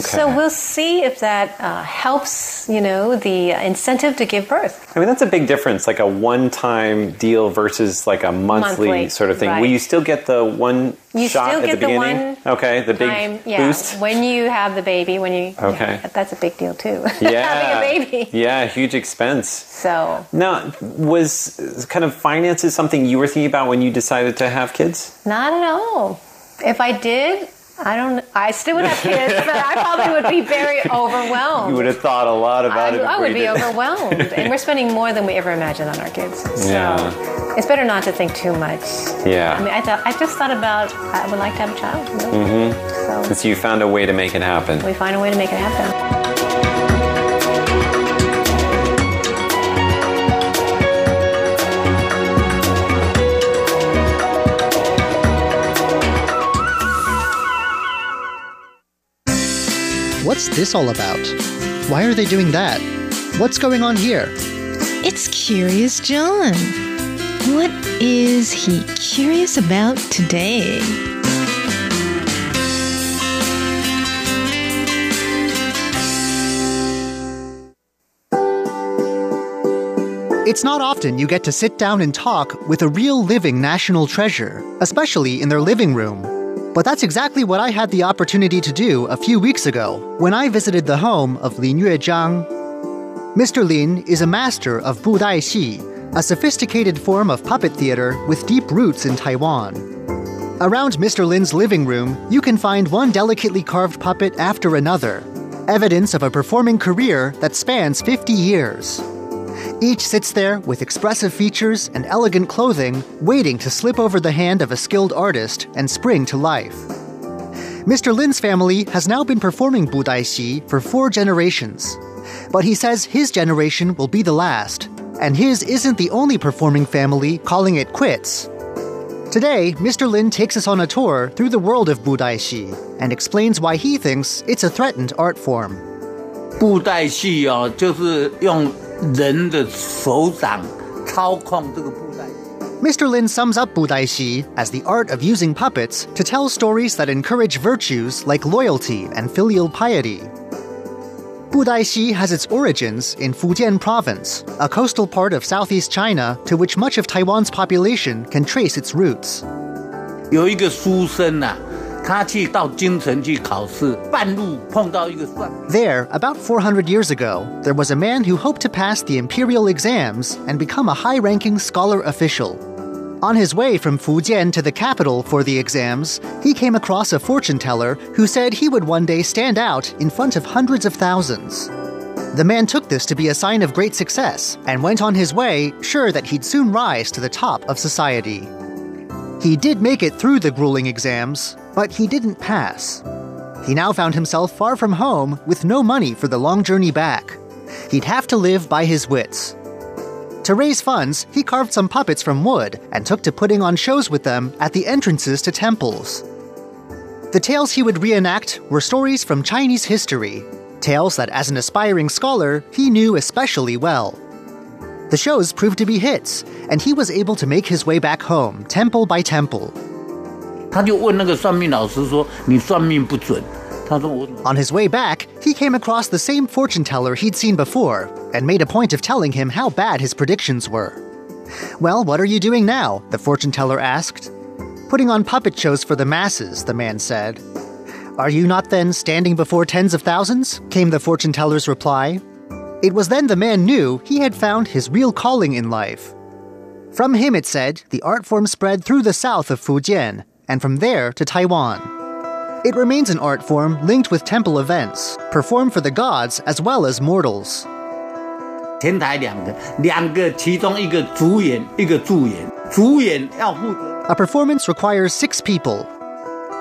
So we'll see if that uh, helps, you know, the incentive to give birth. I mean, that's a big difference, like a one-time deal versus like a monthly, Monthly, sort of thing. right. Will you still get the one You shot still at get the the beginning? one okay, the big Time, yeah, boost. when you have the baby, when you Okay. yeah, that's a big deal too. Yeah, having a baby. Yeah, huge expense. So Now, was kind of finances something you were thinking about when you decided to have kids? not at all. If I did, I don't. I still would have kids, but I probably would be very overwhelmed. You would have thought a lot about I, it. I would be did. overwhelmed, and we're spending more than we ever imagined on our kids. So Yeah. it's better not to think too much. Yeah. I mean, I thought I just thought about I would like to have a child. you know? Mm-hmm. So So you found a way to make it happen. we find a way to make it happen. What's this all about? Why are they doing that? What's going on here? It's Curious John. What is he curious about today? It's not often you get to sit down and talk with a real living national treasure, especially in their living room. But that's exactly what I had the opportunity to do a few weeks ago when I visited the home of Lin Yuezhang. Mr. Lin is a master of Budai Xi, a sophisticated form of puppet theater with deep roots in Taiwan. Around Mr. Lin's living room, you can find one delicately carved puppet after another, evidence of a performing career that spans 50 years. Each sits there with expressive features and elegant clothing, waiting to slip over the hand of a skilled artist and spring to life. Mr. Lin's family has now been performing Budai Xi for four generations. But he says his generation will be the last, and his isn't the only performing family calling it quits. Today, Mr. Lin takes us on a tour through the world of Budai Xi and explains why he thinks it's a threatened art form. 布袋戏哦，就是用 人的手掌操控这个布袋戏。 Mr. Lin sums up Budai Xi as the art of using puppets to tell stories that encourage virtues like loyalty and filial piety. Budai Xi has its origins in Fujian province, a coastal part of southeast China to which much of Taiwan's population can trace its roots. 有一个书生呐、 他去到京城去考试，半路碰到一个算命。 There, about 400 years ago, there was a man who hoped to pass the imperial exams and become a high ranking scholar official. On his way from Fujian to the capital for the exams, he came across a fortune teller who said he would one day stand out in front of hundreds of thousands. The man took this to be a sign of great success and went on his way, sure that he'd soon rise to the top of society. He did make it through the grueling exams, but he didn't pass. He now found himself far from home with no money for the long journey back. He'd have to live by his wits. To raise funds, he carved some puppets from wood and took to putting on shows with them at the entrances to temples. The tales he would reenact were stories from Chinese history, tales that as an aspiring scholar he knew especially well. The shows proved to be hits, and he was able to make his way back home, temple by temple. On his way back, he came across the same fortune teller he'd seen before and made a point of telling him how bad his predictions were. Well, what are you doing now? the fortune teller asked. Putting on puppet shows for the masses, the man said. Are you not then standing before tens of thousands? came the fortune teller's reply. It was then the man knew he had found his real calling in life. From him, it said, the art form spread through the south of Fujian, and from there to Taiwan. It remains an art form linked with temple events, performed for the gods as well as mortals. 前台两个，两个其中一个主演，一个助演，主演要负责。 A performance requires six people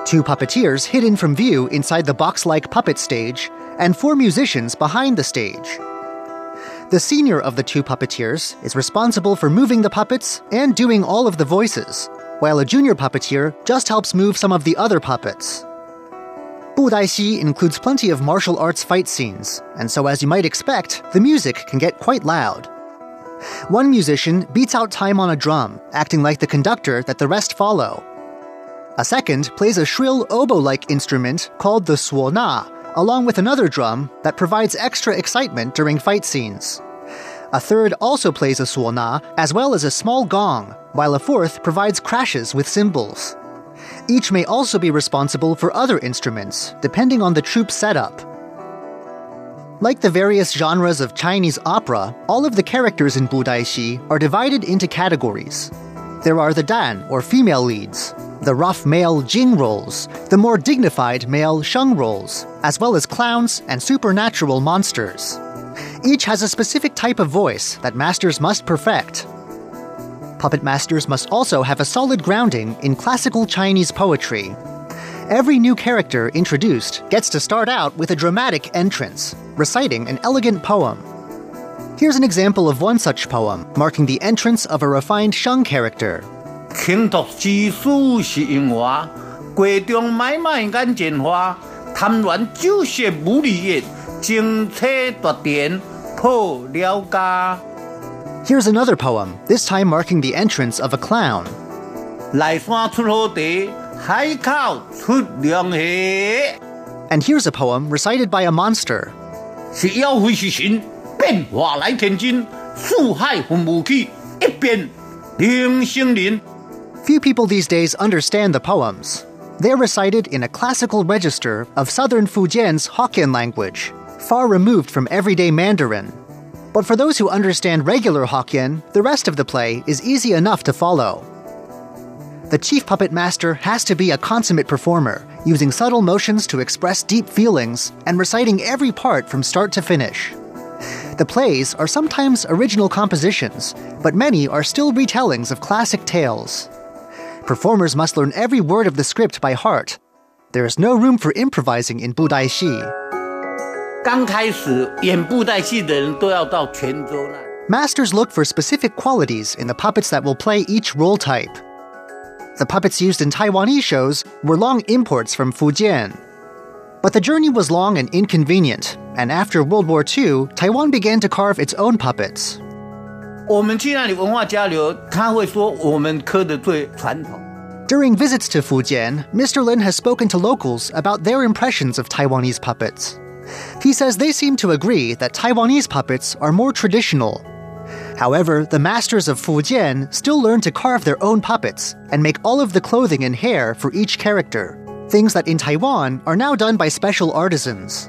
two puppeteers hidden from view inside the box like puppet stage, and four musicians behind the stage. The senior of the two puppeteers is responsible for moving the puppets and doing all of the voices, while a junior puppeteer just helps move some of the other puppets. Budai Xi includes plenty of martial arts fight scenes, and so as you might expect, the music can get quite loud. One musician beats out time on a drum, acting like the conductor that the rest follow. A second plays a shrill oboe like instrument called the suona, along with another drum that provides extra excitement during fight scenes. A third also plays a suona, as well as a small gong, while a fourth provides crashes with cymbals. Each may also be responsible for other instruments, depending on the troupe setup. Like the various genres of Chinese opera, all of the characters in Budaixi are divided into categories. There are the Dan, or female leads, the rough male Jing roles, the more dignified male Sheng roles, as well as clowns and supernatural monsters. Each has a specific type of voice that masters must perfect. Puppet masters must also have a solid grounding in classical Chinese poetry. Every new character introduced gets to start out with a dramatic entrance, reciting an elegant poem. Here's an example of one such poem, marking the entrance of a refined Sheng character. Here's another poem, this time marking the entrance of a clown. And here's a poem recited by a monster. 变化来天津，四海分武器，一变零星林。 Few people these days understand the poems. They're recited in a classical register of southern Fujian's Hokkien language, far removed from everyday Mandarin. But for those who understand regular Hokkien, the rest of the play is easy enough to follow. The chief puppet master has to be a consummate performer, using subtle motions to express deep feelings and reciting every part from start to finish. The plays are sometimes original compositions, but many are still retellings of classic tales. Performers must learn every word of the script by heart. There is no room for improvising in Budai Shi. Masters look for specific qualities in the puppets that will play each role type. The puppets used in Taiwanese shows were long imports from Fujian, But the journey was long and inconvenient, and after World War II, Taiwan began to carve its own puppets. 我们去那里文化交流，他会说我们刻的最传统。 During visits to Fujian, Mr. Lin has spoken to locals about their impressions of Taiwanese puppets. He says they seem to agree that Taiwanese puppets are more traditional. However, the masters of Fujian still learn to carve their own puppets and make all of the clothing and hair for each character, things that in Taiwan are now done by special artisans.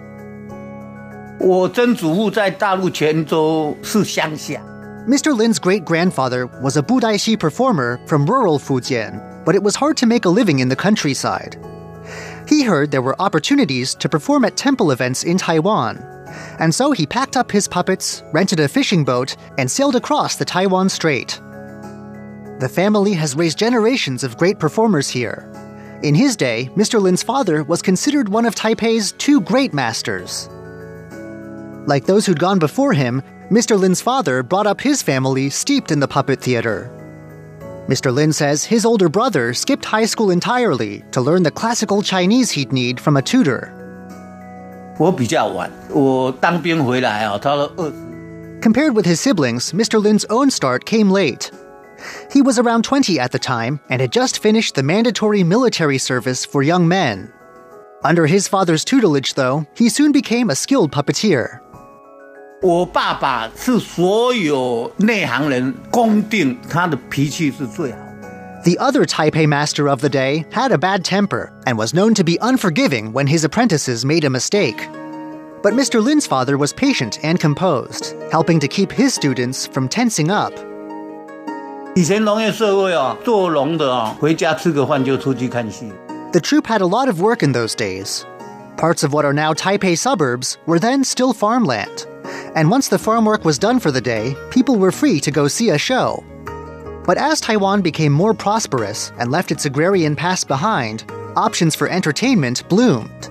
我曾祖父在大陆泉州是乡下， Mr. Lin's great grandfather was a Budaishi performer from rural Fujian, but it was hard to make a living in the countryside. He heard there were opportunities to perform at temple events in Taiwan, and so he packed up his puppets, rented a fishing boat, and sailed across the Taiwan Strait. The family has raised generations of great performers here. In his day, Mr. Lin's father was considered one of Taipei's two great masters. Like those who'd gone before him, Mr. Lin's father brought up his family steeped in the puppet theater. Mr. Lin says his older brother skipped high school entirely to learn the classical Chinese he'd need from a tutor. 我比较晚，我当兵回来啊，他都二十。 Compared with his siblings, Mr. Lin's own start came late. He was around 20 at the time and had just finished the mandatory military service for young men. Under his father's tutelage, though, he soon became a skilled puppeteer. 我爸爸是所有内行人公定，他的脾气是最好。 The other Taipei master of the day had a bad temper and was known to be unforgiving when his apprentices made a mistake. But Mr. Lin's father was patient and composed, helping to keep his students from tensing up. 以前农业社会啊，做农的啊，回家吃个饭就出去看戏。 The troupe had a lot of work in those days. Parts of what are now Taipei suburbs were then still farmland. And once the farm work was done for the day, people were free to go see a show. But as Taiwan became more prosperous and left its agrarian past behind, options for entertainment bloomed.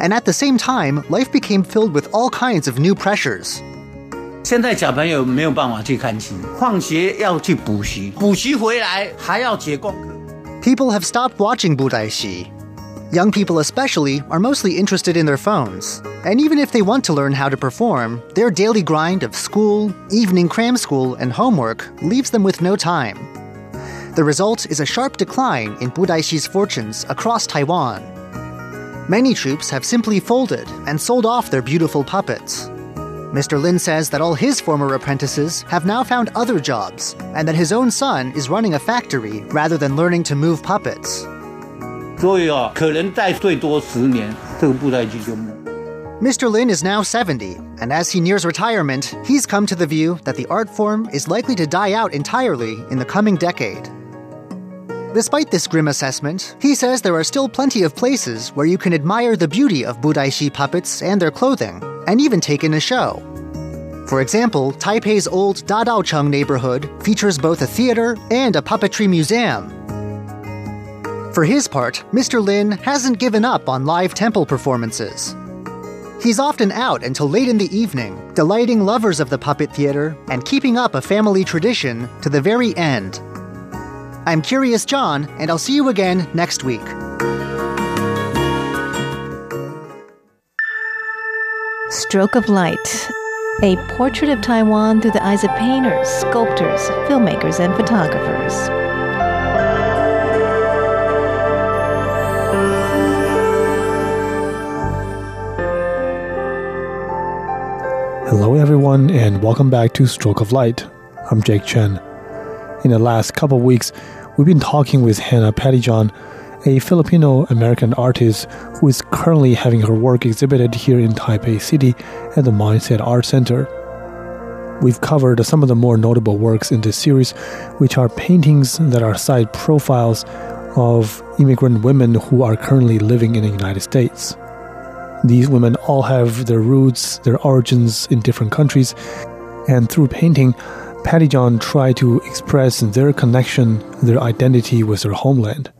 And at the same time, life became filled with all kinds of new pressures. 现在小朋友没有办法去看戏，放学要去补习，补习回来还要写功课。People have stopped watching Budaishi. Young people, especially, are mostly interested in their phones. And even if they want to learn how to perform, their daily grind of school, evening cram school, and homework leaves them with no time. The result is a sharp decline in Budaishi's fortunes across Taiwan. Many troupes have simply folded and sold off their beautiful puppets. Mr. Lin says that all his former apprentices have now found other jobs, and that his own son is running a factory rather than learning to move puppets. Mr. Lin is now 70, and as he nears retirement, he's come to the view that the art form is likely to die out entirely in the coming decade. Despite this grim assessment, he says there are still plenty of places where you can admire the beauty of Budaishi puppets and their clothing, and even take in a show. For example, Taipei's old Dadaocheng neighborhood features both a theater and a puppetry museum. For his part, Mr. Lin hasn't given up on live temple performances. He's often out until late in the evening, delighting lovers of the puppet theater and keeping up a family tradition to the very end. I'm Curious John, and I'll see you again next week. Stroke of Light. A portrait of Taiwan through the eyes of painters, sculptors, filmmakers, and photographers. Hello, everyone, and welcome back to Stroke of Light. I'm Jake Chen. In the last couple weeks, we've been talking with Hannah Pettyjohn, a Filipino American artist who is currently having her work exhibited here in Taipei City at the Mindset Art Center. We've covered some of the more notable works in this series, which are paintings that are side profiles of immigrant women who are currently living in the United States. These women all have their roots, their origins in different countries, and through painting, Patty John tried to express their connection, their identity with their homeland.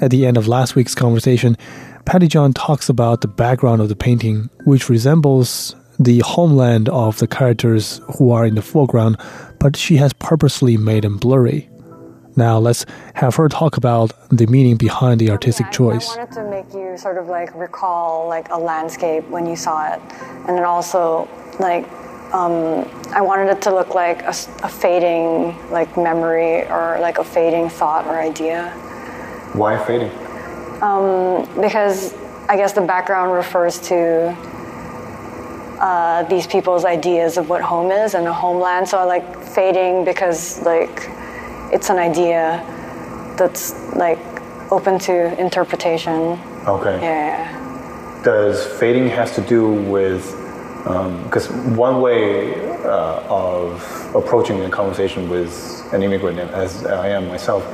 At the end of last week's conversation, Patty John talks about the background of the painting, which resembles the homeland of the characters who are in the foreground, but she has purposely made them blurry. Now let's have her talk about the meaning behind the artistic I- choice. I wanted to make you sort of like recall like a landscape when you saw it, and then also like um, I wanted it to look like a fading like memory or like a fading thought or idea Why fading? Um, because I guess the background refers to uh, these people's ideas of what home is and a homeland. So I like fading because like it's an idea that's like open to interpretation. Okay. Yeah. Does fading has to do with because one way uh, of approaching a conversation with an immigrant, as I am myself,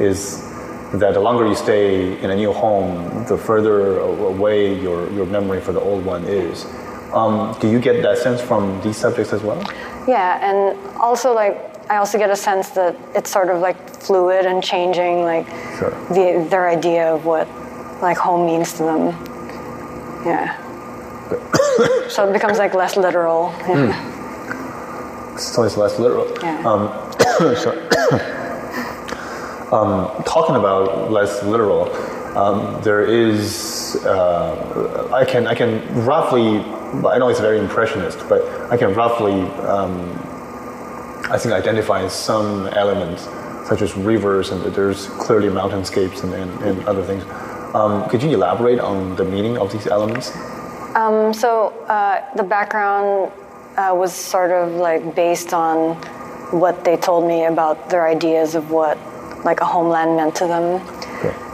is that the longer you stay in a new home, the further away your, your memory for the old one is. Um, do you get that sense from these subjects as well? Yeah, and also like I also get a sense that it's sort of like fluid and changing, like Sure. the, their idea of what like home means to them. Yeah. so it becomes like less literal. Yeah. So it's less literal. Yeah. Um. um, talking about less literal, um, there is uh, I can I can roughly I know it's very impressionist, but I can roughly um, I think identify some elements such as rivers and there's clearly mountainscapes and, and, and other things. Um, could you elaborate on the meaning of these elements? Um, so uh, the background uh, was sort of like based on what they told me about their ideas of what like a homeland meant to them.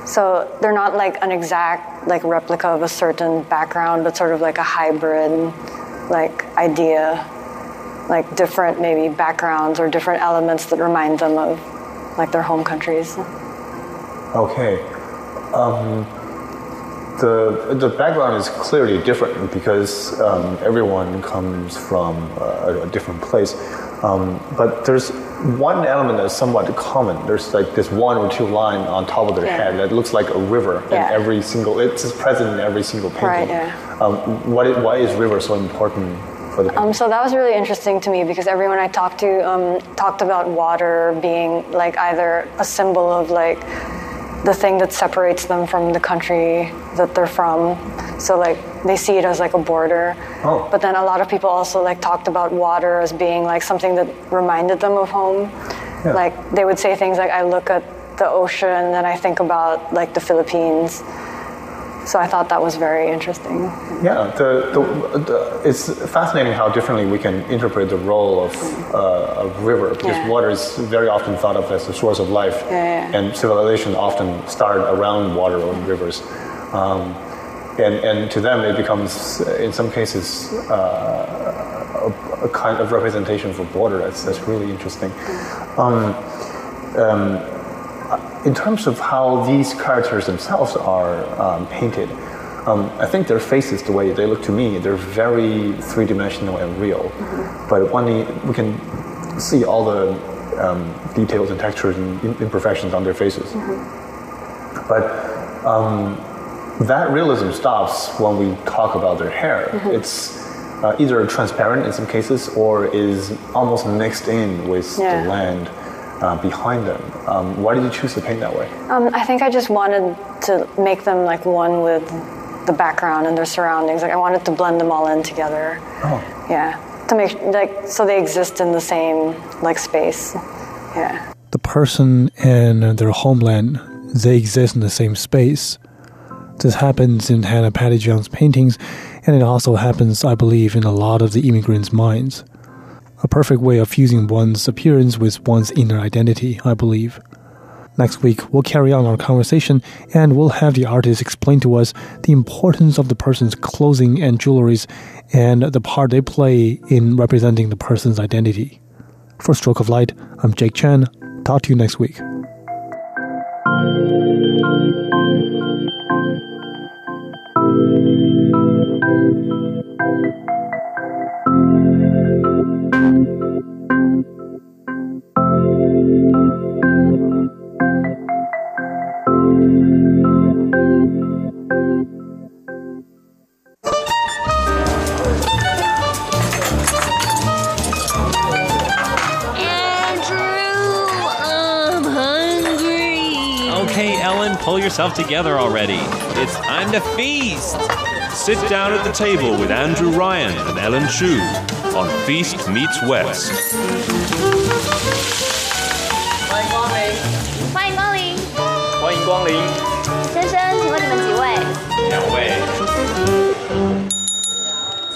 So they're not like an exact like replica of a certain background, but sort of like a hybrid like idea, like different maybe backgrounds or different elements that remind them of like their home countries. Okay. Um, the the background is clearly different because um, everyone comes from a, a different place. Um, but there's one element that's somewhat common. There's like this one or two line on top of their Yeah. head that looks like a river Yeah. in every single. It's present in every single painting. Right, yeah. Um, what is, why is river so important for the painting? Um, so that was really interesting to me because everyone I talked to um, talked about water being like either a symbol of like the thing that separates them from the country that they're from. So like they see it as like a border. Oh. But then a lot of people also like talked about water as being like something that reminded them of home. Yeah. Like they would say things like I look at the ocean and then I think about like the Philippines. So I thought that was very interesting. Yeah, the, the, the, it's fascinating how differently we can interpret the role of uh, a river because Yeah. water is very often thought of as the source of life, Yeah, yeah. and civilization often start around water or rivers. Um, and, and to them, it becomes, in some cases, uh, a, a kind of representation for border. That's, that's really interesting. Um, um, in terms of how these characters themselves are um, painted, um, I think their faces, the way they look to me, they're very three-dimensional and real. But when we, can see all the um, details and textures and imperfections on their faces. But um, that realism stops when we talk about their hair. It's uh, either transparent in some cases or is almost mixed in with Yeah. the land uh, behind them. Um, why did you choose to paint that way? Um, I think I just wanted to make them like one with the background and their surroundings. Like I wanted to blend them all in together. Oh. Yeah, to make like so they exist in the same like space. Yeah. the person and their homeland, they exist in the same space. This happens in Hannah Pattyjohn's paintings, and it also happens, I believe, in a lot of the immigrants' minds. A perfect way of fusing one's appearance with one's inner identity, I believe. Next week, we'll carry on our conversation and we'll have the artist explain to us the importance of the person's clothing and jewelries and the part they play in representing the person's identity. For Stroke of Light, I'm Jake Chen. Talk to you next week. hungry. Okay, Ellen, pull yourself together already. It's time to feast. Sit down at the table with Andrew Ryan and Ellen Chu on Feast Meets West. 欢迎光临。欢迎光临，先生，请问你们几位两位。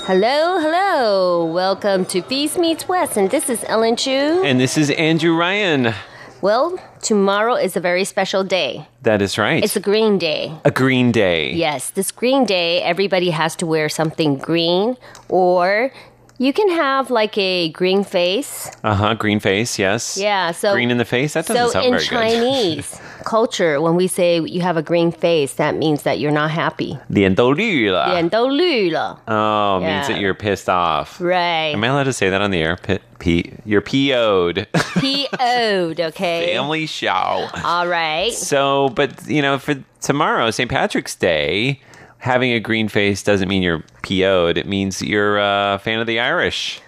？Hello, hello. Welcome to Feast Meets West, and this is Ellen Chu. And this is Andrew Ryan. Well, tomorrow is a very special day. That is right. It's a green day. a green day. Yes, this green day, everybody has to wear something green, or you can have like a green face. Uh huh. Green face. Yes. Yeah, so green in the face. That doesn't so sound very good. So in Chinese culture, when we say you have a green face, that means that you're not happy. 脸都绿了.脸都绿了. Oh, means Yeah. that you're pissed off. Right. Am I allowed to say that on the air? P- P- you're PO'd. PO'd, okay? Family show. All right. So, but you know, for tomorrow, St. Patrick's Day, having a green face doesn't mean you're PO'd. It means you're a fan of the Irish.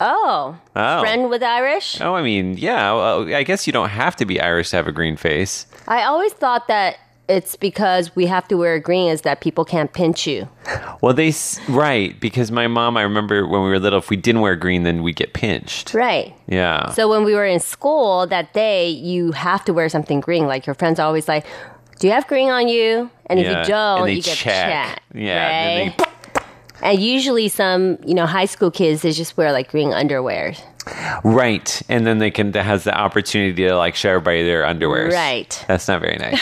Oh. Oh. Friend with Irish? Oh, I mean, yeah. Well, uh, I guess you don't have to be Irish to have a green face. I always thought that it's because we have to wear green is that people can't pinch you. Well, they right because my mom. I remember when we were little, if we didn't wear green, then we get pinched. Right. Yeah. So when we were in school that day, you have to wear something green. Like your friends are always like, "Do you have green on you?" And if you don't, you get check. checked. Yeah, and Right? And usually some, you know, high school kids they just wear like green underwear. Right, and then they can has the opportunity to like show everybody their underwears. Right. That's not very nice.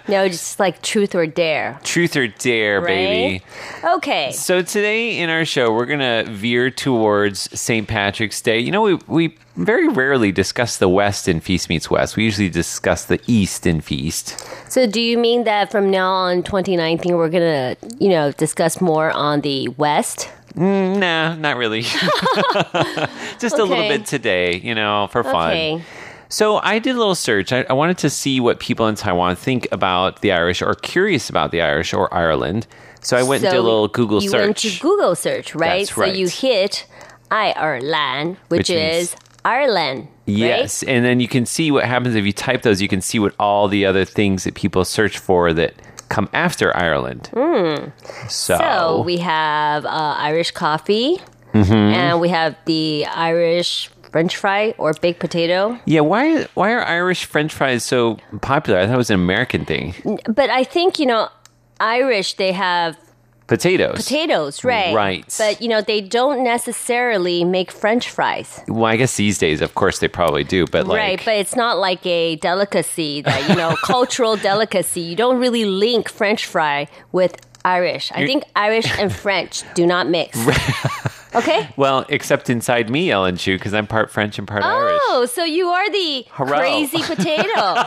No, just like truth or dare. Truth or dare, baby. Okay. So today in our show, we're gonna veer towards St. Patrick's Day. You know, we we very rarely discuss the West in Feast Meets West. We usually discuss the East in Feast. So do you mean that from now on 2019 we're going to, you know, discuss more on the west? Mm, nah, not really. Just a little bit today, you know, for fun. Okay. So I did a little search. I, I wanted to see what people in Taiwan think about the Irish or curious about the Irish or Ireland. So I went and did a little Google you search. went to Google search, right? That's So you hit Ireland, which, Which is Ireland. Yes, and then you can see what happens if you type those. You can see what all the other things that people search for that come after Ireland. So, So we have uh, Irish coffee, Mm-hmm. and we have the Irish French fry or baked potato. yeah, why why are Irish French fries so popular? I thought it was an American thing. But I think you know, Irish, they have Potatoes. potatoes, right? Right. But you know, they don't necessarily make French fries. Well, I guess these days, of course, they probably do, but like. right, but it's not like a delicacy that, you know, cultural delicacy. You don't really link French fry with Irish. I You're- think Irish and French do not mix. okay? well, except inside me, Ellen Chu, because I'm part French and part Irish. Oh, so you are the Hurrah. crazy potato.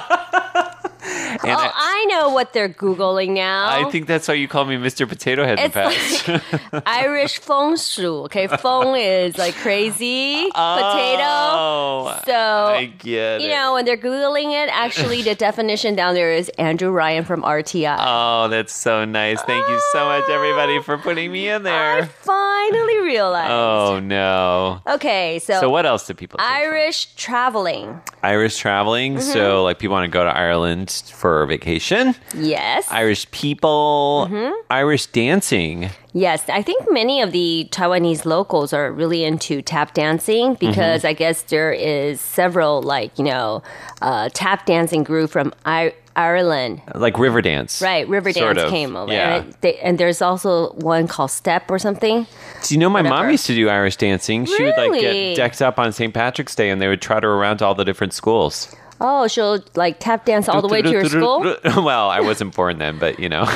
Oh, I, I know what they're Googling now. I think that's why you call me Mr. Potato Head in the It's past. like Irish feng shui. Okay, feng is like crazy Oh, potato. So I get you it. know when they're googling it, actually the definition down there is Andrew Ryan from RTI. Oh, that's so nice. Thank you so much, everybody, for putting me in there. I finally realized. Oh, no. Okay, so, So, what else do people? Irish traveling. Irish traveling. Mm-hmm. So, like, people want to go to Ireland for vacation. Yes. Irish people. Mm-hmm. Irish dancing. Yes, I think many of the Taiwanese locals are really into tap dancing because I guess there is several like you know uh, tap dancing group from I- Ireland. Like river dance. Right, River Sort Dance of, came over, yeah. and, it- they, and there's also one called Step or something. Do you know my mom used to do Irish dancing? She would like get decked up on St. Patrick's Day and they would trot her around to all the different schools. Oh, she'll like tap dance all the way to your school. well, I wasn't born then, but you know.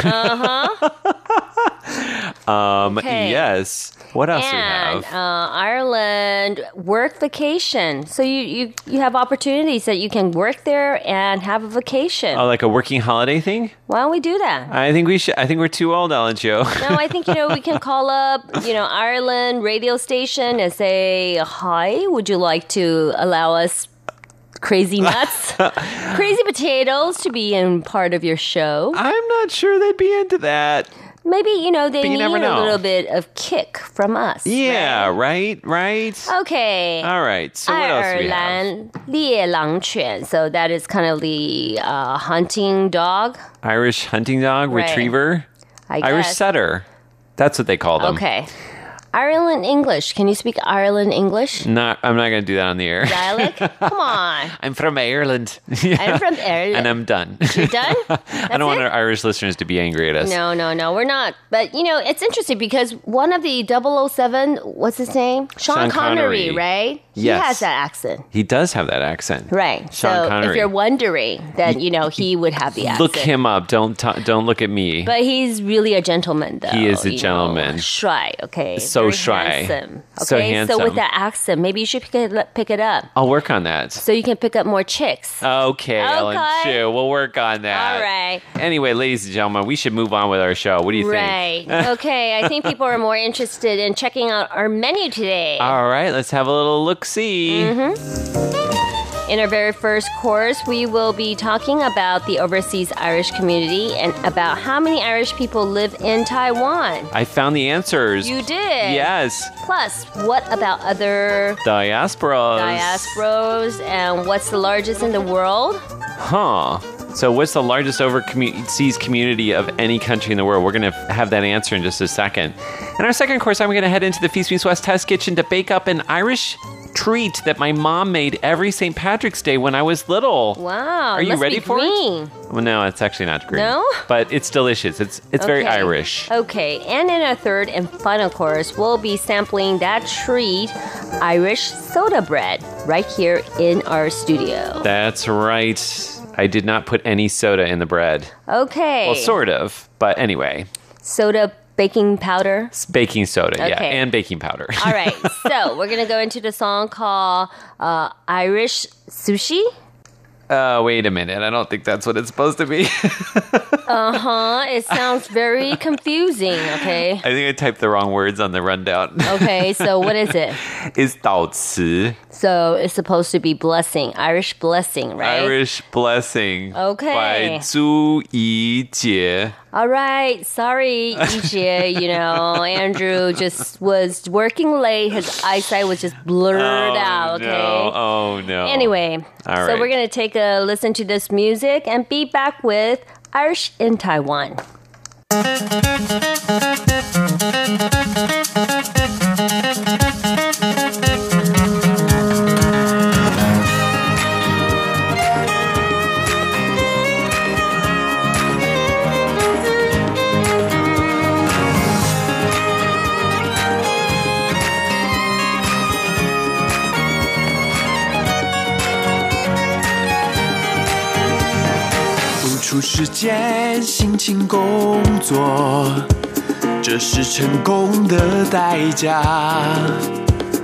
um, Okay. Yes. What else do we have? uh, Ireland work vacation, so you, you you have opportunities that you can work there and have a vacation. oh, like a working holiday thing? Why don't we do that? I think we should. I think we're too old, Ellen Chu. No, I think you know we can call up, you know, Ireland radio station and say, "Hi, would you like to allow us crazy nuts, crazy potatoes to be in part of your show?" I'm not sure they'd be into that. Maybe you know they But you need never a know. little bit of kick from us. Yeah, right, right. Okay. All right. So what else do we have? 爱尔兰猎狼犬, so that is kind of the uh, hunting dog. Irish hunting dog, Right. retriever, I Irish guess. setter. That's what they call them. Okay. Ireland English. Can you speak Ireland English? Not, I'm not going to do that on the air. Dialect? Come on. I'm from Ireland. I'm from Ireland. and I'm done. You done? I don't want our Irish listeners to be angry at us. No, no, no, we're not. But you know, it's interesting because one of the 007, what's his name? Sean, Sean Connery, Connery. right? He Yes. has that accent. He does have that accent. Right. Sean so Connery. if you're wondering, then you know he would have the accent. Look him up. Don't t- don't look at me. But he's really a gentleman, though. He is a gentleman. Know, shy, okay. So Very shy. Handsome, okay. So handsome. with that accent, maybe you should pick it, pick it up I'll work on that. so you can pick up more chicks. Okay, Ellen Okay. Chu. We'll work on that. All right. Anyway, ladies and gentlemen, we should move on with our show. What do you Right. think? okay. I think people are more interested in checking out our menu today. All right, let's have a little look see. Mm-hmm. In our very first course, we will be talking about the overseas Irish community and about how many Irish people live in Taiwan. I found the answers. You did. Yes. Plus, what about other Diasporas. diasporas and what's the largest in the world? Huh. So, what's the largest overseas community of any country in the world? We're going to have that answer in just a second. In our second course, I'm going to head into the Feast Meets West Test Kitchen to bake up an Irish treat that my mom made every St. Patrick's Day when I was little. Wow. Are you ready for green. it? Well, no, it's actually not green. No? But it's delicious. It's it's very Irish. Okay, and in our third and final course, we'll be sampling that treat, Irish soda bread, right here in our studio. That's right. I did not put any soda in the bread. Okay. Well, sort of. But anyway, Soda baking powder. it's baking soda, yeah, and baking powder. All right, so we're gonna go into the song called uh, Irish Sushi. Uh, wait a minute. I don't think that's what it's supposed to be. Uh huh. It sounds very confusing. Okay. I think I typed the wrong words on the rundown. Okay. So what is it? it's 倒词, So it's supposed to be blessing, Irish blessing, right? Irish blessing. Okay. By Zhu Yijie. All right. Sorry, Yijie. You know, Andrew just was working late. His eyesight was just blurred Oh, out. Okay. no. Oh, no. Anyway, All so right. we're gonna take a listen to this music and be back with Irish in Taiwan. 时间，辛勤工作，这是成功的代价。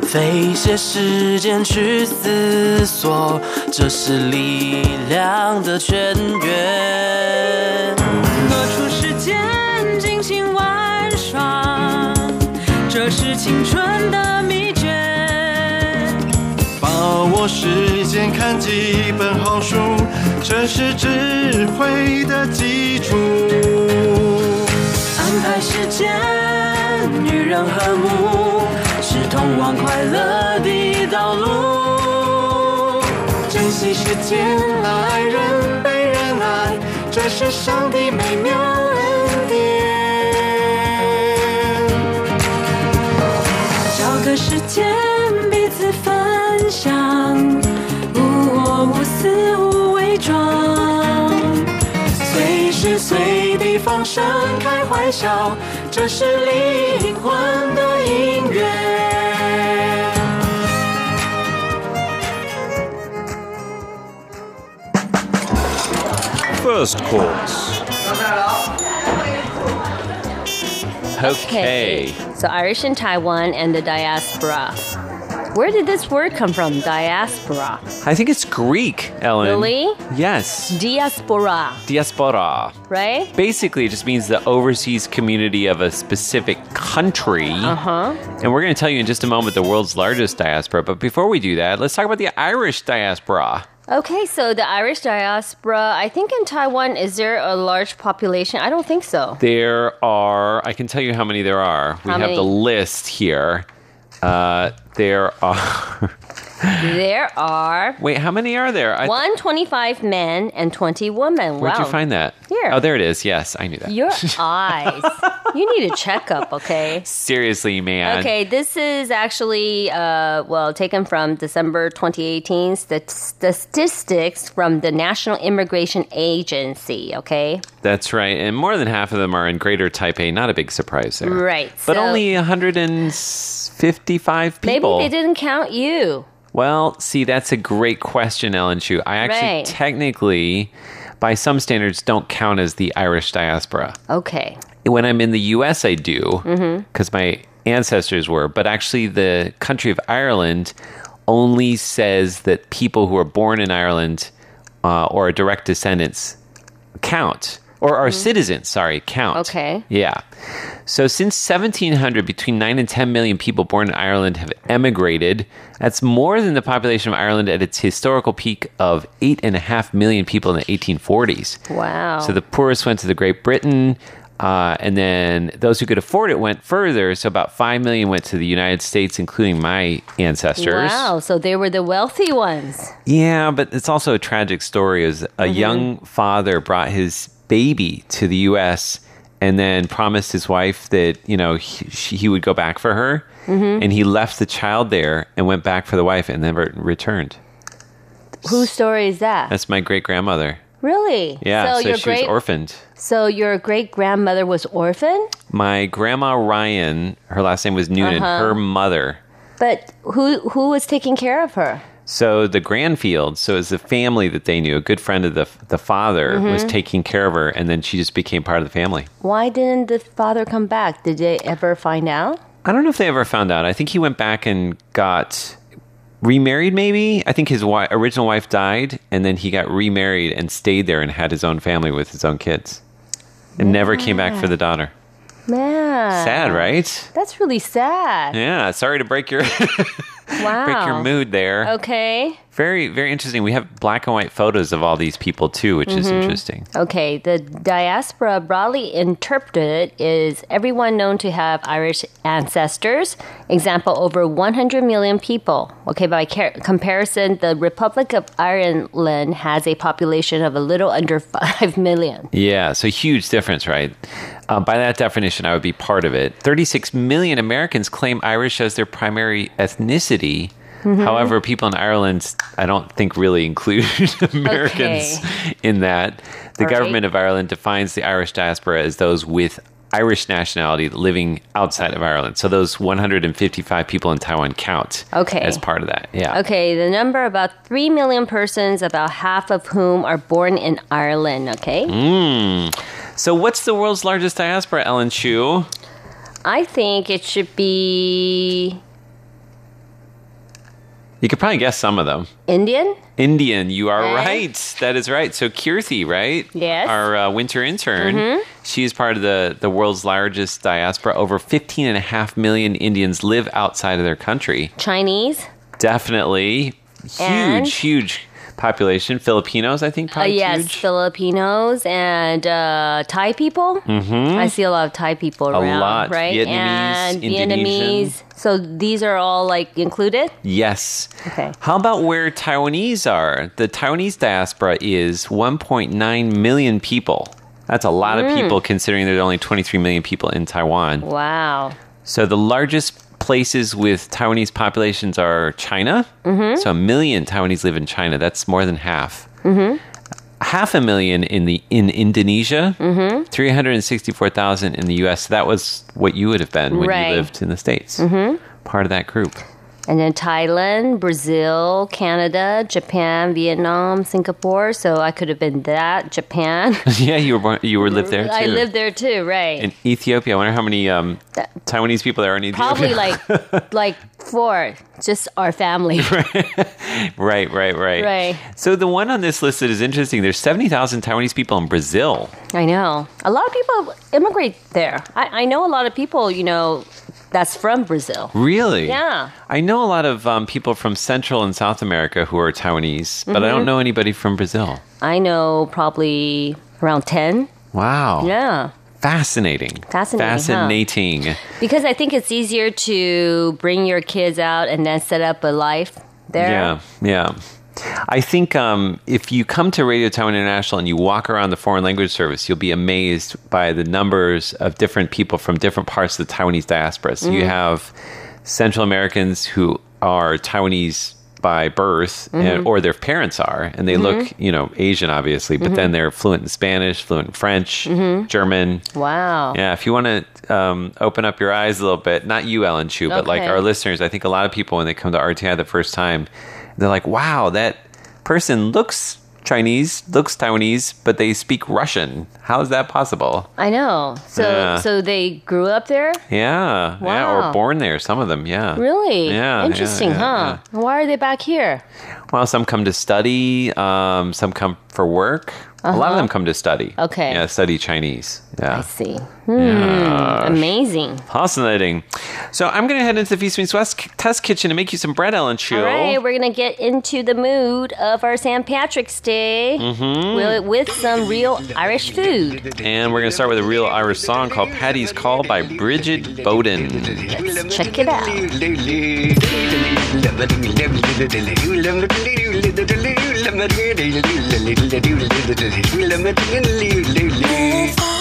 费些时间去思索，这是力量的泉源。挪出时间尽情玩耍，这是青春的秘。把握时间看几本好书，这是智慧的基础。安排时间与人和睦，是通往快乐的道路。珍惜时间，爱人被人爱，这是上帝美妙恩典。找个时间 分享，无我无私无伪装，随时随地放声开怀笑，这是灵魂的音乐。 First course. Okay. So Irish in Taiwan and the diaspora. Where did this word come from? Diaspora. I think it's Greek, Ellen. Really? Yes. Diaspora, Diaspora. right? Basically, it just means the overseas community of a specific country. Uh huh. And we're going to tell you in just a moment the world's largest diaspora. But before we do that, let's talk about the Irish diaspora. Okay, so the Irish diaspora, I think in Taiwan, is there a large population? I don't think so. There are, I can tell you how many there are. We How have the list here. Uh, there are. There are Wait, how many are there? I, 125 men and 20 women. Where'd wow. you find that? Here. Oh, there it is. Yes, I knew that. Your eyes. you need a checkup, okay? Seriously, man. Okay, this is actually, uh, well, taken from December 2018 stat- statistics from the National Immigration Agency, okay? That's right. And more than half of them are in Greater Taipei. Not a big surprise there. Right. But so only 155 Maybe they didn't count you. Well, see, that's a great question, Ellen Chu. I actually Right. technically, by some standards, don't count as the Irish diaspora. Okay. When I'm in the US, I do, Mm-hmm. because my ancestors were. But actually, the country of Ireland only says that people who are born in Ireland uh, or are direct descendants count. Or are citizens, sorry, count. Mm-hmm. Okay. Yeah. So since 1700, between 9 and 10 million people born in Ireland have emigrated. That's more than the population of Ireland at its historical peak of 8.5 million people in the 1840s. Wow. So the poorest went to the Great Britain, uh, and then those who could afford it went further. So about 5 million went to the United States, including my ancestors. Wow, so they were the wealthy ones. Yeah, but it's also a tragic story. Is a young father brought his baby to the U.S. and then promised his wife that you know he, she, he would go back for her, and he left the child there and went back for the wife and never returned. Whose story is that? That's my great grandmother. really? Yeah, so, your she great was orphaned. So your great grandmother was orphaned, My grandma Ryan, her last name was Noonan. Uh-huh. Her mother. but who who was taking care of her? So the Grandfields, so it was a family that they knew. A good friend of the the father was mm-hmm. taking care of her, and then she just became part of the family. Why didn't the father come back? Did they ever find out? I don't know if they ever found out. I think he went back and got remarried. Maybe I think his wi- original wife died, and then he got remarried and stayed there and had his own family with his own kids, and never came back for the daughter. Man, Sad, right? That's really sad. Yeah. Sorry to break your Wow. break your mood there. Okay. Very very interesting. We have black and white photos of all these people too, which is interesting. Okay, the diaspora broadly interpreted is everyone known to have Irish ancestors. Example, over 100 million people. Okay, by ca- comparison, the Republic of Ireland has a population of a little under 5 million. Yeah, so huge difference, right? Uh, by that definition, I would be part of it. 36 million Americans claim Irish as their primary ethnicity. Mm-hmm. However, people in Ireland, I don't think really include Americans in that. The All right. government of Ireland defines the Irish diaspora as those with Irish nationality living outside of Ireland. So those 155 people in Taiwan count Okay. as part of that. Yeah. Okay, the number about 3 million persons, about half of whom are born in Ireland, okay? Mm. So what's the world's largest diaspora, Ellen Chu? I think it should be You could probably guess some of them. Indian. Indian, you are Eh? right. That is right. So Kirthi, right? Yes. Our uh, winter intern. Mhm. She is part of the, the world's largest diaspora. Over 15 and a half million Indians live outside of their country. Chinese. Definitely. Huge, And? huge population. Filipinos, I think, Uh, probably yes, huge. Filipinos and uh, Thai people. Mhm. I see a lot of Thai people A around, lot. right? Vietnamese, and Vietnamese. So these are all like included. Yes. Okay. How about where Taiwanese are? The Taiwanese diaspora is 1.9 million people. That's a lot of Mm. people considering there's only 23 million people in Taiwan. Wow. So the largest places with Taiwanese populations are China. Mhm. So a million Taiwanese live in China. That's more than half. Mm-hmm. Half a million in the in Indonesia. Mm-hmm. 364,000 in the US. That was what you would have been when Right. you lived in the States. Mm-hmm. Part of that group. And then Thailand, Brazil, Canada, Japan, Vietnam, Singapore. So I could have been that. Japan. yeah, you were born, you were lived there too. I lived there too, right? in Ethiopia. I wonder how many um, Taiwanese people there are in Ethiopia. Probably like like four, just our family. right, right, right. Right. So the one on this list that is interesting. There's 70,000 Taiwanese people in Brazil. I know. A lot of people immigrate there. I, I know a lot of people, you know, that's from Brazil. Really? Yeah. I know a lot of um, people from Central and South America who are Taiwanese, but I Mhm. don't know anybody from Brazil. I know probably around 10. Wow. Yeah. Fascinating. Fascinating, huh? Fascinating. Because I think it's easier to bring your kids out and then set up a life there. Yeah, yeah. I think um, if you come to Radio Taiwan International and you walk around the foreign language service, you'll be amazed by the numbers of different people from different parts of the Taiwanese diaspora. So you Mhm. have Central Americans who are Taiwanese by birth, and, Mhm. or their parents are, and they Mm-hmm. look, you know, Asian, obviously, but Mhm. then they're fluent in Spanish, fluent in French, Mhm. German. Wow. Yeah, if you want to um, open up your eyes a little bit, not you, Ellen Chu, but like our listeners, I think a lot of people when they come to RTI the first time, they're like, "Wow, that person looks Chinese, looks Taiwanese, but they speak Russian. How is that possible?" I know. So Yeah. so they grew up there? Yeah, yeah, or born there. Some of them, yeah. Really? Yeah, Interesting, yeah, huh? Why are they back here? Well, some come to study. Um, some come for work. A lot Uh-huh. of them come to study. Okay. Yeah, study Chinese. Yeah. I see. Hmm, amazing. Fascinating. So I'm going to head into the Feast Meets West test kitchen and make you some bread, Ellen Chu. All right, we're gonna get into the mood of our St. Patrick's Day Mhm. with, with some real Irish food. And we're going to start with a real Irish song called Paddy's Call by Bridget Bowden. Let's check it out. Far off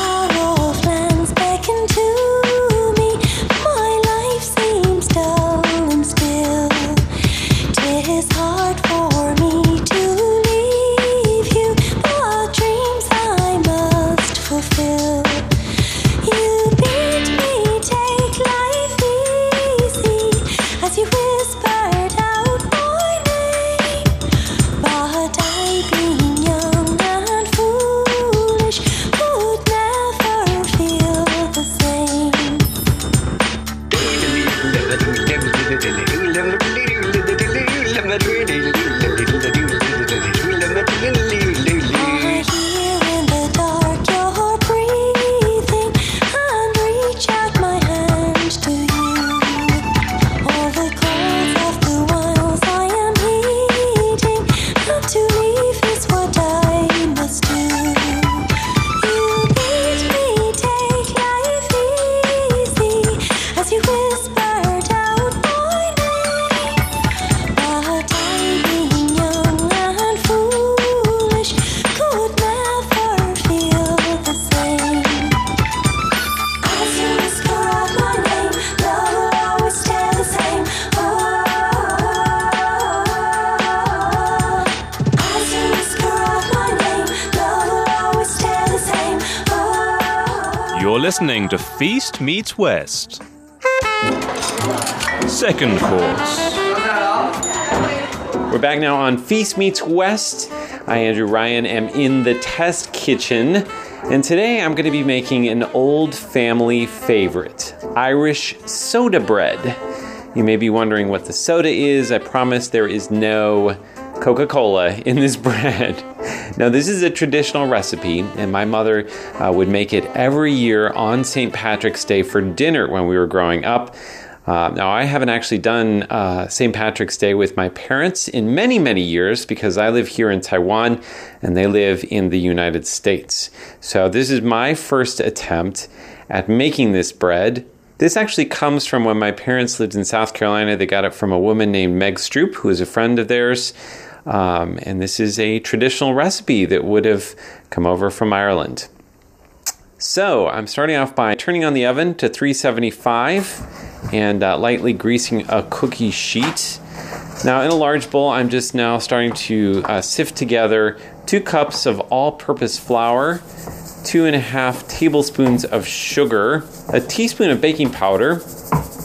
Feast Meets West. Second course. We're back now on Feast Meets West. I, Andrew Ryan, am in the test kitchen, and today I'm going to be making an old family favorite Irish soda bread. You may be wondering what the soda is. I promise there is no Coca Cola in this bread. Now, this is a traditional recipe, and my mother uh, would make it every year on St. Patrick's Day for dinner when we were growing up. Uh, now, I haven't actually done uh, St. Patrick's Day with my parents in many, many years because I live here in Taiwan and they live in the United States. So, this is my first attempt at making this bread. This actually comes from when my parents lived in South Carolina. They got it from a woman named Meg Stroop, who is a friend of theirs. Um, and this is a traditional recipe that would have come over from Ireland. So I'm starting off by turning on the oven to 375 and uh, lightly greasing a cookie sheet. Now, in a large bowl, I'm just now starting to uh, sift together two cups of all purpose flour, two and a half tablespoons of sugar, a teaspoon of baking powder,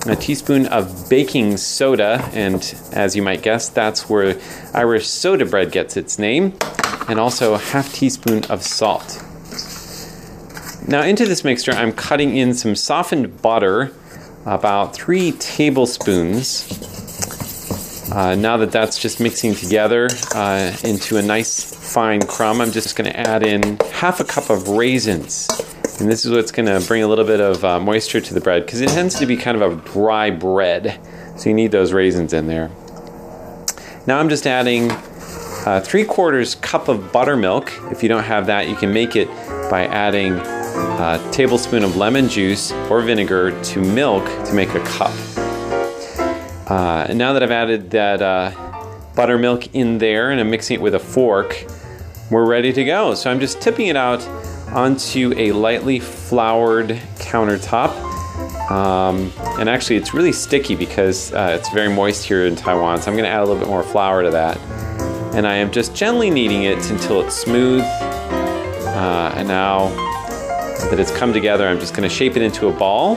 a teaspoon of baking soda, and as you might guess, that's where Irish soda bread gets its name, and also a half teaspoon of salt. Now, into this mixture, I'm cutting in some softened butter, about three tablespoons. Uh, now that that's just mixing together uh, into a nice fine crumb, I'm just going to add in half a cup of raisins. And this is what's going to bring a little bit of uh, moisture to the bread because it tends to be kind of a dry bread. So you need those raisins in there. Now I'm just adding uh, three quarters cup of buttermilk. If you don't have that, you can make it by adding a tablespoon of lemon juice or vinegar to milk to make a cup. Uh, and now that I've added that uh, buttermilk in there and I'm mixing it with a fork, we're ready to go. So I'm just tipping it out onto a lightly floured countertop. Um, and actually, it's really sticky because uh, it's very moist here in Taiwan. So I'm going to add a little bit more flour to that. And I am just gently kneading it until it's smooth. Uh, and now that it's come together, I'm just going to shape it into a ball.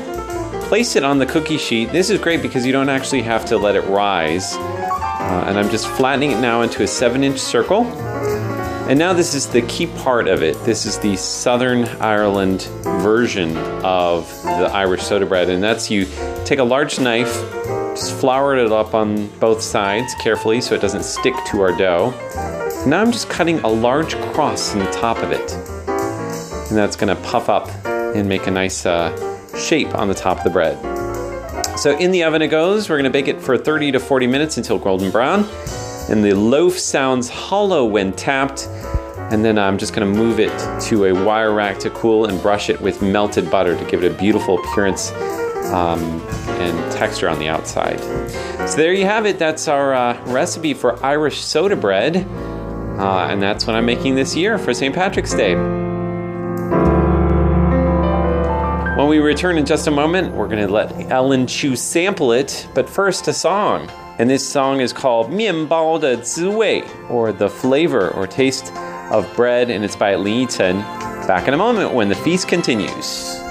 Place it on the cookie sheet. This is great because you don't actually have to let it rise. Uh, and I'm just flattening it now into a 7 inch circle. And now this is the key part of it. This is the Southern Ireland version of the Irish soda bread. And that's you take a large knife, just flour it up on both sides carefully so it doesn't stick to our dough. Now I'm just cutting a large cross in the top of it. And that's going to puff up and make a nice uh, shape on the top of the bread. So in the oven it goes. We're going to bake it for 30 to 40 minutes until golden brown. And the loaf sounds hollow when tapped. And then I'm just going to move it to a wire rack to cool and brush it with melted butter to give it a beautiful appearance um, and texture on the outside. So there you have it. That's our uh, recipe for Irish soda bread. Uh, and that's what I'm making this year for St. Patrick's Day. When we return in just a moment, we're going to let Ellen Chu sample it, but first a song. And this song is called 面包的滋味, or the flavor or taste of bread, and it's by Li Yichen. Back in a moment when the feast continues.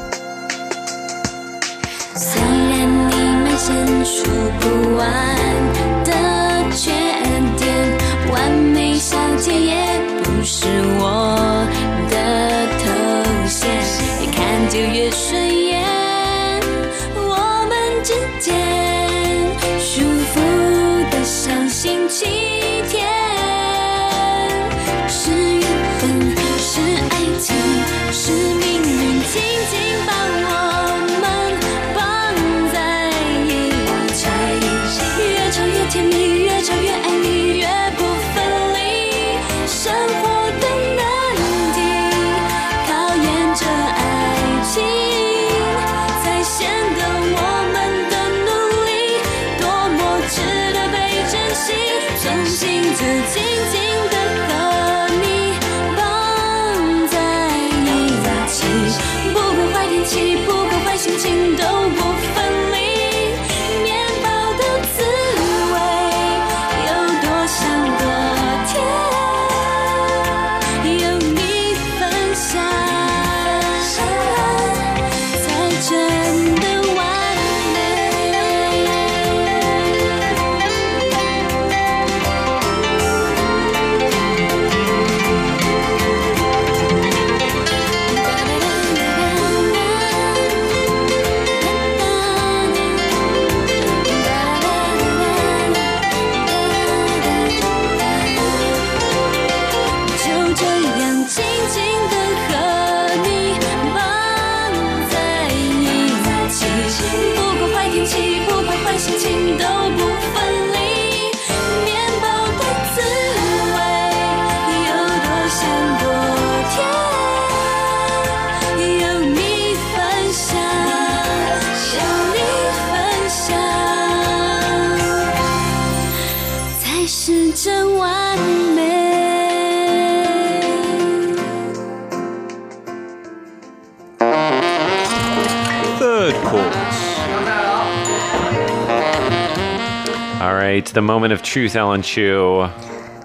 Right, the moment of truth, Ellen Chu.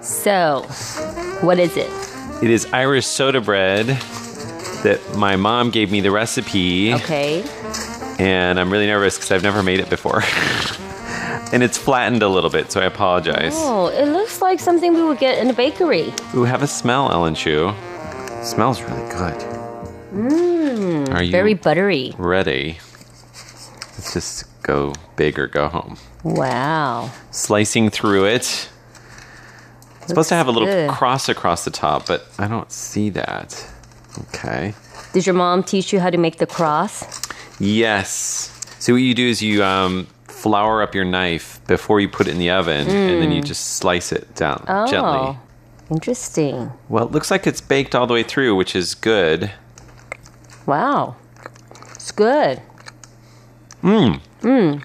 So, what is it? It is Irish soda bread that my mom gave me the recipe, Okay. and I'm really nervous because I've never made it before. and it's flattened a little bit, so I apologize. Oh, it looks like something we would get in a bakery. Ooh, have a smell, Ellen Chu. smells really good. Mmm. Are you very buttery. ready? Let's just go big or go home. Wow. Slicing through it. It's supposed to have a little good. cross across the top, but I don't see that. Okay. Did your mom teach you how to make the cross? Yes. So what you do is you um, flour up your knife before you put it in the oven, and then you Mm. just slice it down Oh, gently. interesting. Well, it looks like it's baked all the way through, which is good. Wow. It's good. Mmm. Mmm.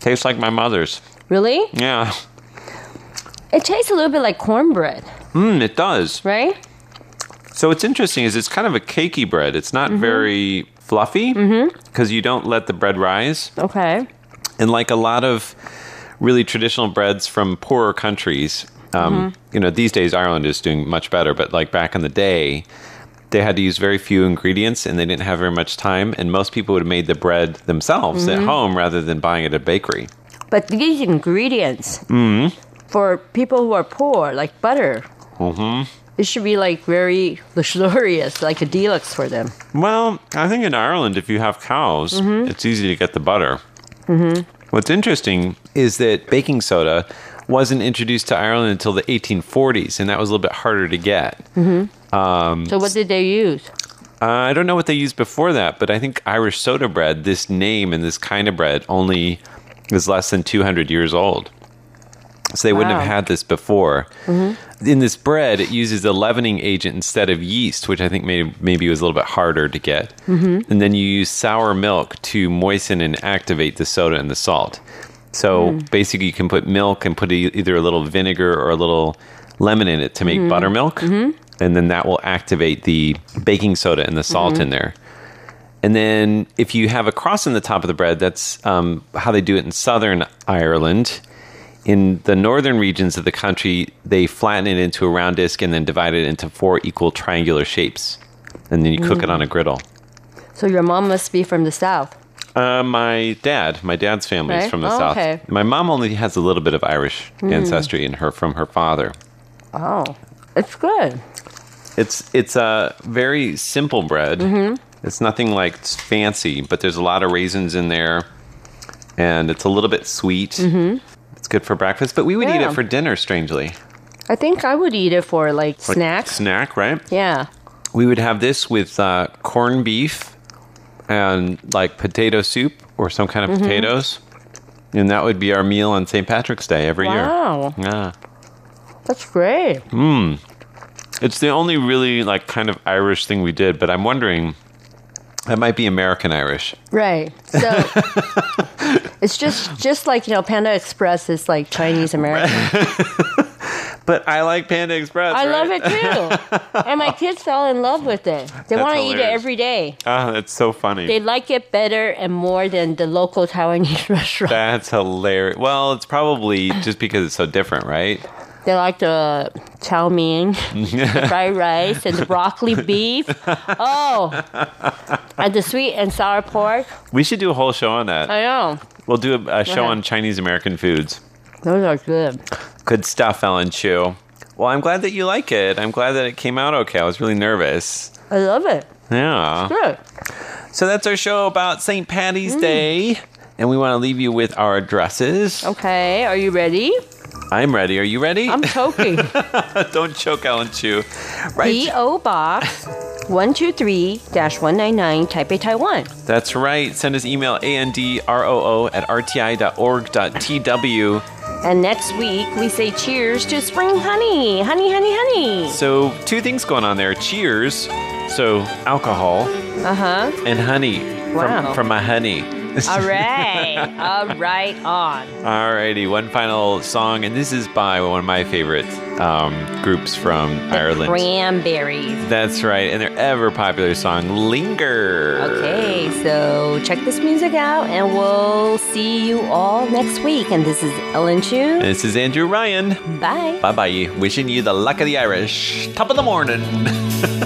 Tastes like my mother's. Really? Yeah. It tastes a little bit like cornbread, Mmm, it does. right? So what's interesting is it's kind of a cakey bread. It's not mm-hmm. very fluffy mm-hmm. because you don't let the bread rise. Okay. And like a lot of really traditional breads from poorer countries, um, mm-hmm. you know, these days Ireland is doing much better, but like back in the day, they had to use very few ingredients and they didn't have very much time. And most people would have made the bread themselves at Mhm. home rather than buying it at a bakery. But these ingredients Mm for people who are poor, like butter, hmm. Mm hmm. it should be like very luxurious, like a deluxe for them. Well, I think in Ireland, if you have cows, Mhm. it's easy to get the butter. Mm-hmm. What's interesting is that baking soda wasn't introduced to Ireland until the 1840s, and that was a little bit harder to get. Mm-hmm. Um, So what did they use? uh, I don't know what they used before that, but I think Irish soda bread, this name and this kind of bread, only is less than 200 years old. So they wouldn't have had this before. Mm-hmm. In this bread, it uses a leavening agent instead of yeast, which I think may, maybe was a little bit harder to get. Mhm. And then you use sour milk to moisten and activate the soda and the salt. So Mm. basically, you can put milk and put either a little vinegar or a little lemon in it to make Mhm. buttermilk. And then that will activate the baking soda and the salt Mhm. in there. And then if you have a cross in the top of the bread, that's um, how they do it in southern Ireland. In the northern regions of the country, they flatten it into a round disc and then divide it into four equal triangular shapes. And then you cook it Mm. on a griddle. So your mom must be from the south. Uh, my dad, my dad's family is from the Oh, south. okay. My mom only has a little bit of Irish Mm. ancestry in her from her father. Oh, it's good. It's it's a very simple bread. Mhm. It's nothing like fancy, but there's a lot of raisins in there, and it's a little bit sweet. Mhm. It's good for breakfast, but we would eat it for dinner. Strangely, I think I would eat it for like Like snacks. Snack, right? Yeah. We would have this with uh, corned beef and like potato soup or some kind of Mhm. potatoes, and that would be our meal on St. Patrick's Day every Wow. year. Yeah. That's great. Mm. It's the only really like kind of Irish thing we did, but I'm wondering that might be American Irish. Right. So it's just just like you know, Panda Express is like Chinese American. But I like Panda Express. I right? love it too, and my kids fell in love with it. They want to eat it every day. Ah, that's so funny. They like it better and more than the local Taiwanese restaurant. that's hilarious. Well, it's probably just because it's so different, right? They like the chow mein, the fried rice, and the broccoli beef. Oh, and the sweet and sour pork. We should do a whole show on that. I know. We'll do a, a show ahead. on Chinese American foods. Those are good. Good stuff, Ellen Chu. Well, I'm glad that you like it. I'm glad that it came out okay. I was really nervous. I love it. Yeah. Good. So that's our show about St. Patty's Mm. Day. And we want to leave you with our addresses. Okay, are you ready? I'm ready. Are you ready? I'm choking. Don't choke, Ellen Chu. Right. P.O. Box 123-199 Taipei, Taiwan. That's right. Send us email androo at rti.org.tw. And next week, we say cheers to spring honey. Honey, honey, honey. So, two things going on there. Cheers. So, alcohol Uh-huh. and honey Wow. from, from my honey. All right. All right, on. Alrighty, one final song, and this is by one of my favorite um, groups from Ireland. Cranberries. That's right, and their ever popular song, Linger. Okay, so check this music out, and we'll see you all next week. And this is Ellen Chu. This is Andrew Ryan. Bye. Bye bye. Wishing you the luck of the Irish. Top of the morning.